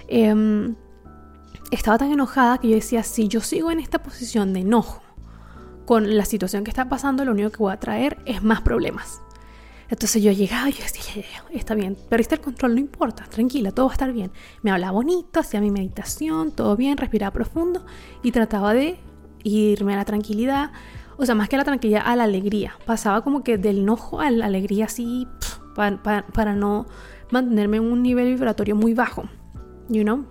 em, estaba tan enojada que yo decía, si yo sigo en esta posición de enojo con la situación que está pasando, lo único que voy a traer es más problemas. Entonces yo llegaba y yo decía, está bien, perdiste el control, no importa, tranquila, todo va a estar bien. Me hablaba bonito, hacía mi meditación, todo bien, respiraba profundo y trataba de irme a la tranquilidad, o sea, más que a la tranquilidad, a la alegría. Pasaba como que del enojo a la alegría así, para no mantenerme en un nivel vibratorio muy bajo, you know.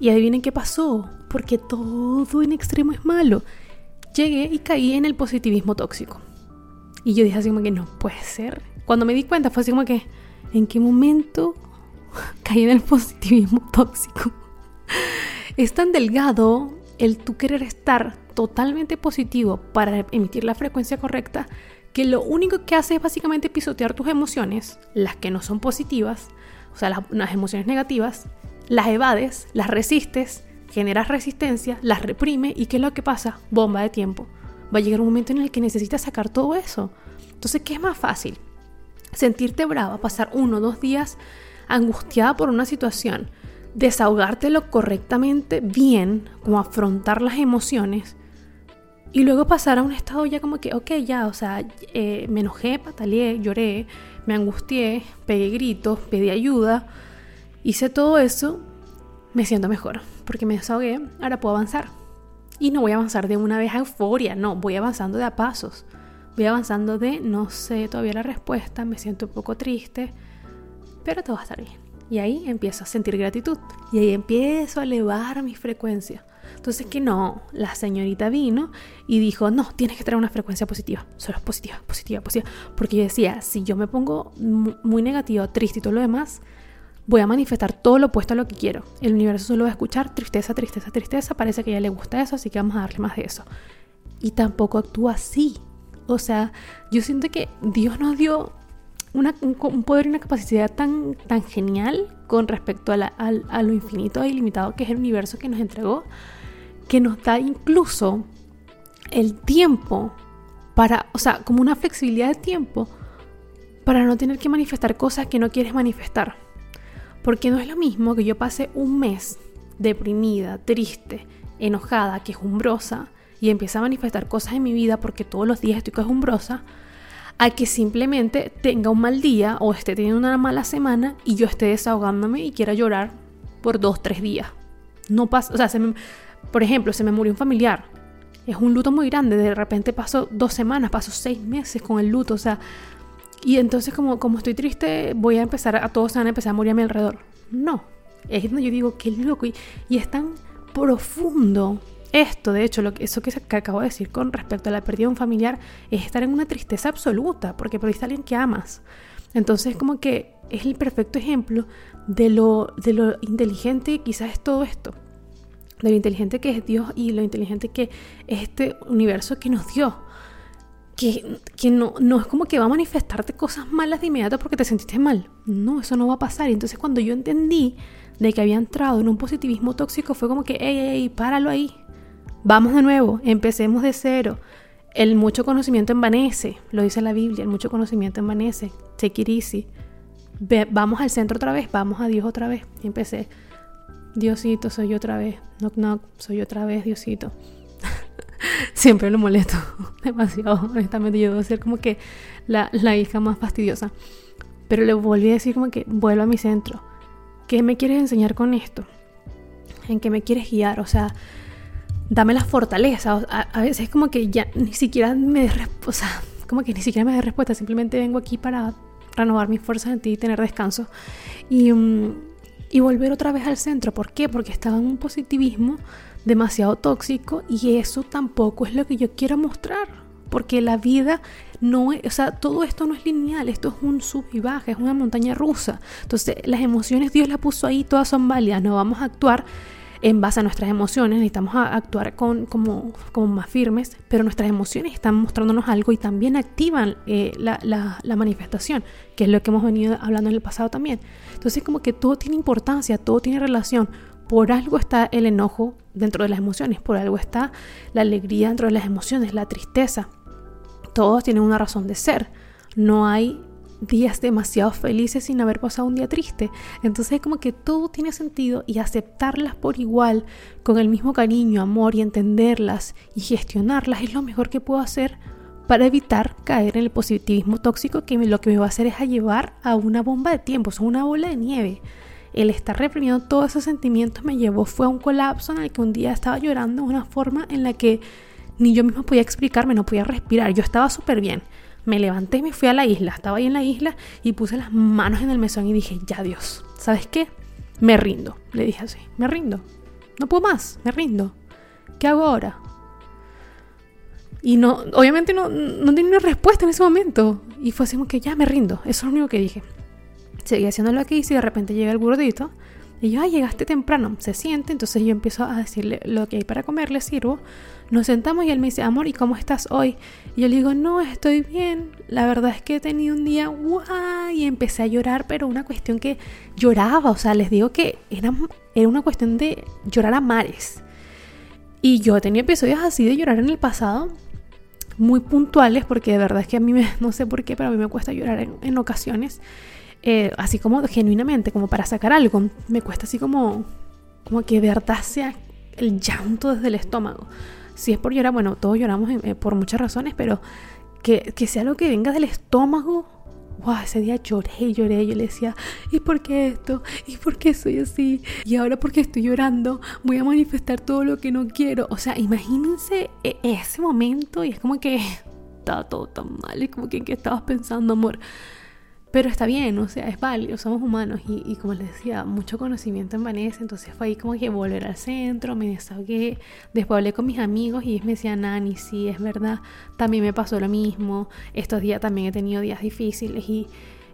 Y adivinen qué pasó, porque todo en extremo es malo llegué y caí en el positivismo tóxico. Y yo dije así como que no puede ser. Cuando me di cuenta fue así como que, ¿en qué momento caí en el positivismo tóxico? Es tan delgado el tú querer estar totalmente positivo para emitir la frecuencia correcta que lo único que hace es básicamente pisotear tus emociones, las que no son positivas, o sea, las, emociones negativas, las evades, las resistes generas resistencia, las reprime y ¿qué es lo que pasa? Bomba de tiempo. Va a llegar un momento en el que necesitas sacar todo eso. Entonces, ¿qué es más fácil? Sentirte brava, pasar uno o dos días angustiada por una situación, desahogártelo correctamente bien, como afrontar las emociones y luego pasar a un estado ya como que, ok, ya, o sea, eh, me enojé, pataleé, lloré, me angustié, pegué gritos, pedí ayuda, hice todo eso, me siento mejor porque me desahogué, ahora puedo avanzar. Y no voy a avanzar de una vez a euforia, no, voy avanzando de a pasos. Voy avanzando de no sé todavía la respuesta, me siento un poco triste, pero todo va a estar bien. Y ahí empiezo a sentir gratitud y ahí empiezo a elevar mi frecuencia. Entonces que no, la señorita vino y dijo, no, tienes que traer una frecuencia positiva, solo positiva, positiva, positiva. Porque yo decía, si yo me pongo muy negativa, triste y todo lo demás, voy a manifestar todo lo opuesto a lo que quiero. El universo solo va a escuchar tristeza, tristeza, tristeza. Parece que a ella le gusta eso, así que vamos a darle más de eso. Y tampoco actúa así. O sea, yo siento que Dios nos dio un, poder y una capacidad tan, tan genial con respecto a, a lo infinito e ilimitado que es el universo que nos entregó, que nos da incluso el tiempo para, o sea, como una flexibilidad de tiempo para no tener que manifestar cosas que no quieres manifestar. Porque no es lo mismo que yo pase un mes deprimida, triste, enojada, quejumbrosa y empiece a manifestar cosas en mi vida porque todos los días estoy quejumbrosa, a que simplemente tenga un mal día o esté teniendo una mala semana y yo esté desahogándome y quiera llorar por dos, tres días. No pasa, o sea, por ejemplo, se me murió un familiar. Es un luto muy grande, de repente paso dos semanas, paso seis meses con el luto, o sea, y entonces como, como estoy triste, voy a empezar, a todos van a empezar a morir a mi alrededor. No, es donde yo digo, qué loco. Y, y es tan profundo esto, de hecho, lo que, eso que, acabo de decir con respecto a la pérdida de un familiar, es estar en una tristeza absoluta, porque perdiste a alguien que amas. Entonces, como que es el perfecto ejemplo de lo, inteligente quizás es todo esto. De lo inteligente que es Dios y lo inteligente que es este universo que nos dio que, no, no es como que va a manifestarte cosas malas de inmediato porque te sentiste mal. No, eso no va a pasar. Y entonces cuando yo entendí de que había entrado en un positivismo tóxico, fue como que, hey, hey, páralo ahí. Vamos de nuevo, empecemos de cero. El mucho conocimiento envanece, lo dice la Biblia, el mucho conocimiento envanece. Take it easy. vamos al centro otra vez, vamos a Dios otra vez. Empecé, Diosito, soy yo otra vez. Knock, knock, soy otra vez, Diosito. siempre lo molesto demasiado. Honestamente, yo debo ser como que la, la hija más fastidiosa. Pero le volví a decir como que vuelvo a mi centro. ¿Qué me quieres enseñar con esto? ¿En qué me quieres guiar? O sea, dame la fortaleza. A, veces como que ya ni siquiera me o sea, como que ni siquiera me da respuesta. Simplemente vengo aquí para renovar mis fuerzas en ti y tener descanso. Y, mm, y volver otra vez al centro. ¿Por qué? Porque estaba en un positivismo demasiado tóxico y eso tampoco es lo que yo quiero mostrar. Porque la vida no es, o sea, todo esto no es lineal, esto es un sub y baja, es una montaña rusa. Entonces, las emociones Dios las puso ahí, todas son válidas, no vamos a actuar en base a nuestras emociones, necesitamos actuar con, como, como más firmes, pero nuestras emociones están mostrándonos algo y también activan eh, la, la, manifestación, que es lo que hemos venido hablando en el pasado también. Entonces como que todo tiene importancia, todo tiene relación. Por algo está el enojo dentro de las emociones, por algo está la alegría dentro de las emociones, la tristeza. Todos tienen una razón de ser. No hay días demasiado felices sin haber pasado un día triste. Entonces como que todo tiene sentido y aceptarlas por igual, con el mismo cariño, amor y entenderlas y gestionarlas es lo mejor que puedo hacer para evitar caer en el positivismo tóxico que lo que me va a hacer es a llevar a una bomba de tiempo, a una bola de nieve. El estar reprimiendo todos esos sentimientos me llevó fue a un colapso en el que un día estaba llorando de una forma en la que ni yo misma podía explicarme, no podía respirar. Yo estaba súper bien. Me levanté y me fui a la isla. Estaba ahí en la isla y puse las manos en el mesón y dije, ya Dios, ¿sabes qué? Me rindo. Le dije así, me rindo. No puedo más, me rindo. ¿Qué hago ahora? Y no, obviamente no, no tenía una respuesta en ese momento. Y fue así como que ya me rindo. Eso es lo único que dije. Seguí haciendo lo que hice y de repente llega el gordito y yo, ah, llegaste temprano, se siente, entonces yo empiezo a decirle lo que hay para comer, le sirvo. Nos sentamos y él me dice, amor, ¿y cómo estás hoy? Y yo le digo, no, estoy bien. La verdad es que he tenido un día guay y empecé a llorar, pero una cuestión que lloraba, o sea, les digo que era, era una cuestión de llorar a mares. Y yo he tenido episodios así de llorar en el pasado, muy puntuales, porque de verdad es que a mí me, no sé por qué, pero a mí me cuesta llorar en, en ocasiones. Eh, así como genuinamente, como para sacar algo. Me cuesta así como, como que de verdad sea el llanto desde el estómago. Si es por llorar, bueno, todos lloramos eh, por muchas razones, pero que, que sea algo que venga del estómago. Wow, ese día lloré y lloré. Yo le decía, ¿y por qué esto? ¿Y por qué soy así? Y ahora porque estoy llorando, voy a manifestar todo lo que no quiero. O sea, imagínense e, ese momento y es como que está todo tan mal. Es como que en qué estabas pensando, amor. Pero está bien, o sea, es válido, somos humanos y, como les decía, mucho conocimiento en Vanessa, entonces fue ahí como que volver al centro, me desahogué, después hablé con mis amigos y ellos me decían, Nani, sí, es verdad, también me pasó lo mismo, estos días también he tenido días difíciles y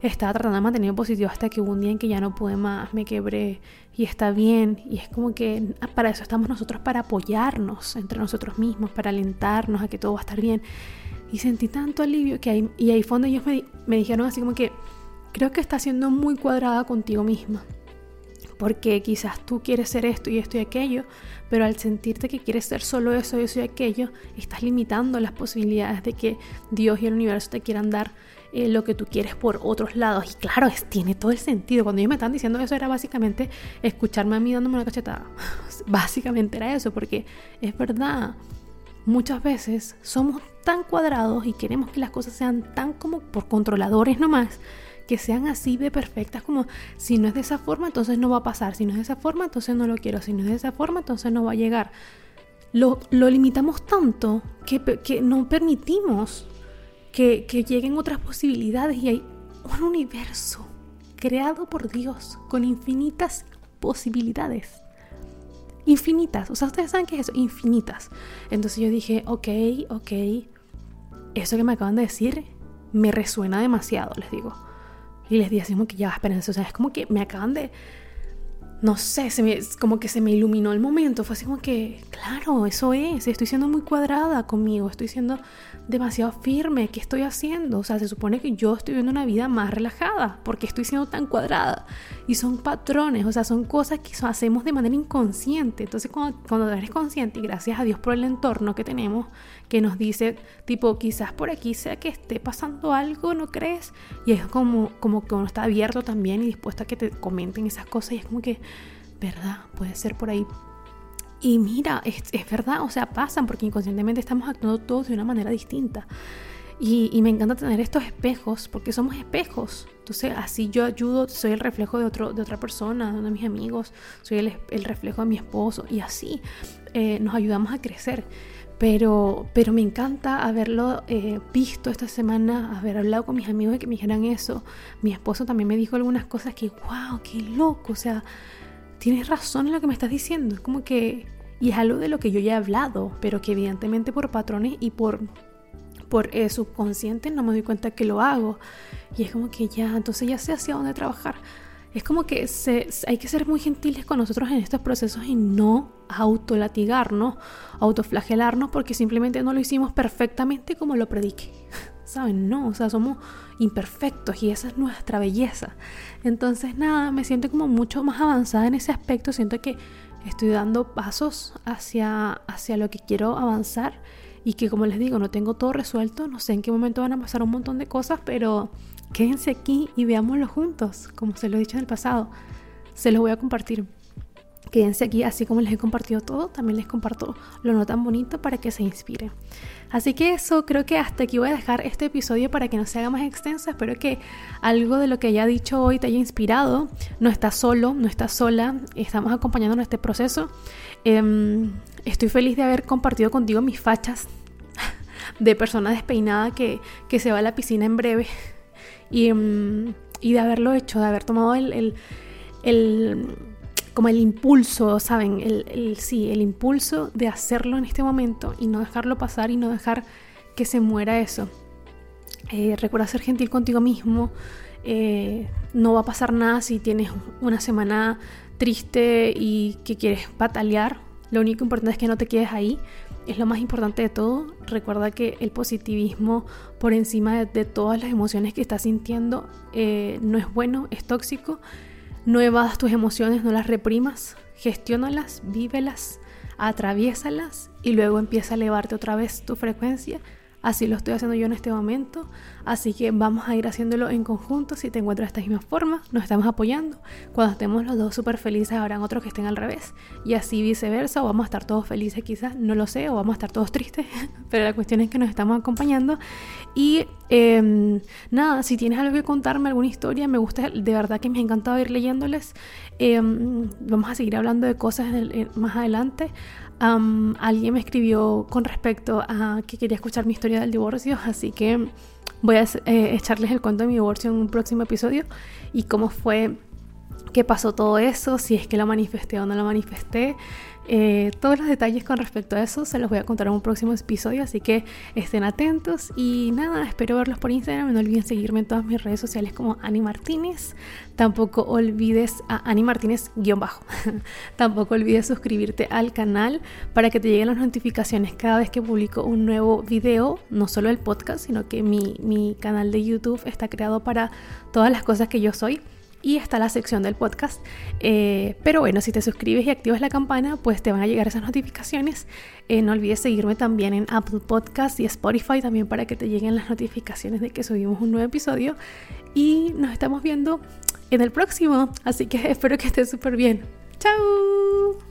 estaba tratando de mantener positivo hasta que hubo un día en que ya no pude más, me quebré y está bien y es como que para eso estamos nosotros, para apoyarnos entre nosotros mismos, para alentarnos a que todo va a estar bien y sentí tanto alivio que ahí, y ahí fondo ellos me, me dijeron así como que creo que estás siendo muy cuadrada contigo misma. Porque quizás tú quieres ser esto y esto y aquello, pero al sentirte que quieres ser solo eso, eso y aquello, estás limitando las posibilidades de que Dios y el universo te quieran dar eh, lo que tú quieres por otros lados. Y claro, es, tiene todo el sentido. Cuando ellos me están diciendo eso era básicamente escucharme a mí dándome una cachetada. básicamente era eso, porque es verdad muchas veces somos tan cuadrados y queremos que las cosas sean tan como por controladores nomás, que sean así de perfectas como si no es de esa forma, entonces no va a pasar, si no es de esa forma, entonces no lo quiero, si no es de esa forma, entonces no va a llegar. Lo, limitamos tanto que, que no permitimos que, que lleguen otras posibilidades y hay un universo creado por Dios con infinitas posibilidades infinitas. O sea, ustedes saben qué es eso, infinitas. Entonces yo dije, ok, ok, eso que me acaban de decir me resuena demasiado, les digo. Y les dije así como que ya, espérense, o sea, es como que me acaban de no sé, se me, como que se me iluminó el momento. Fue así como que, claro, eso es. Estoy siendo muy cuadrada conmigo. Estoy siendo demasiado firme. ¿Qué estoy haciendo? O sea, se supone que yo estoy viviendo una vida más relajada. porque estoy siendo tan cuadrada? Y son patrones, o sea, son cosas que hacemos de manera inconsciente. Entonces, cuando, cuando eres consciente, y gracias a Dios por el entorno que tenemos, que nos dice, tipo, quizás por aquí sea que esté pasando algo, ¿no crees? Y es como, como que uno está abierto también y dispuesto a que te comenten esas cosas. Y es como que ¿verdad? Puede ser por ahí. Y mira, es, verdad, o sea, pasan porque inconscientemente estamos actuando todos de una manera distinta. Y, me encanta tener estos espejos porque somos espejos. Entonces, así yo ayudo, soy el reflejo de, otro, de otra persona, de uno de mis amigos, soy el, reflejo de mi esposo y así eh, nos ayudamos a crecer. Pero, pero me encanta haberlo eh, visto esta semana, haber hablado con mis amigos de que me dijeran eso. Mi esposo también me dijo algunas cosas que, wow, qué loco. O sea, tienes razón en lo que me estás diciendo. Es como que, y es algo de lo que yo ya he hablado, pero que evidentemente por patrones y por, por eh, subconsciente no me doy cuenta que lo hago. Y es como que ya, entonces ya sé hacia dónde trabajar. Es como que hay que ser muy gentiles con nosotros en estos procesos y no autolatigarnos, autoflagelarnos porque simplemente no lo hicimos perfectamente como lo prediqué. ¿Saben? No, o sea, somos imperfectos y esa es nuestra belleza. Entonces, nada, me siento como mucho más avanzada en ese aspecto. Siento que estoy dando pasos hacia, hacia lo que quiero avanzar y que, como les digo, no tengo todo resuelto. No sé en qué momento van a pasar un montón de cosas, pero quédense aquí y veámoslo juntos, como se lo he dicho en el pasado. Se los voy a compartir. Quédense aquí, así como les he compartido todo, también les comparto lo no tan bonito para que se inspiren. Así que eso, creo que hasta aquí voy a dejar este episodio para que no se haga más extenso. Espero que algo de lo que haya dicho hoy te haya inspirado. No estás solo, no estás sola, estamos acompañando en este proceso. Em, estoy feliz de haber compartido contigo mis fachas de persona despeinada que, que se va a la piscina en breve. Mm, y, de haberlo hecho, de haber tomado el, como el impulso, ¿saben? El, sí, el impulso de hacerlo en este momento y no dejarlo pasar y no dejar que se muera eso. Eh, recuerda ser gentil contigo mismo. Eh, no va a pasar nada si tienes una semana triste y que quieres patalear. Lo único importante es que no te quedes ahí es lo más importante de todo. Recuerda que el positivismo por encima de, todas las emociones que estás sintiendo eh, no es bueno, es tóxico. No evadas tus emociones, no las reprimas, gestiónalas, vívelas, atraviésalas y luego empieza a elevarte otra vez tu frecuencia Así lo estoy haciendo yo en este momento. Así que vamos a ir haciéndolo en conjunto. Si te encuentras de esta misma forma, nos estamos apoyando. Cuando estemos los dos súper felices, habrán otros que estén al revés. Y así viceversa. O vamos a estar todos felices, quizás, no lo sé. O vamos a estar todos tristes. Pero la cuestión es que nos estamos acompañando. Y em, nada, si tienes algo que contarme, alguna historia, me gusta de verdad que me ha encantado ir leyéndoles. Em, vamos a seguir hablando de cosas más adelante alguien me escribió con respecto a que quería escuchar mi historia del divorcio, así que voy a eh, echarles el cuento de mi divorcio en un próximo episodio y cómo fue, qué pasó todo eso, si es que lo manifesté o no lo manifesté. Eh, todos los detalles con respecto a eso se los voy a contar en un próximo episodio, así que estén atentos. Y nada, espero verlos por Instagram, no olviden seguirme en todas mis redes sociales como Ani Martínez, tampoco olvides a Ani Martínez guion bajo, tampoco olvides suscribirte al canal para que te lleguen las notificaciones cada vez que publico un nuevo video, no solo el podcast, sino que mi, mi canal de YouTube está creado para todas las cosas que yo soy y está la sección del podcast. Eh, pero bueno, si te suscribes y activas la campana, pues te van a llegar esas notificaciones. Eh, no olvides seguirme también en Apple Podcast y Spotify también para que te lleguen las notificaciones de que subimos un nuevo episodio. Y nos estamos viendo en el próximo. Así que espero que estés súper bien. ¡Chao!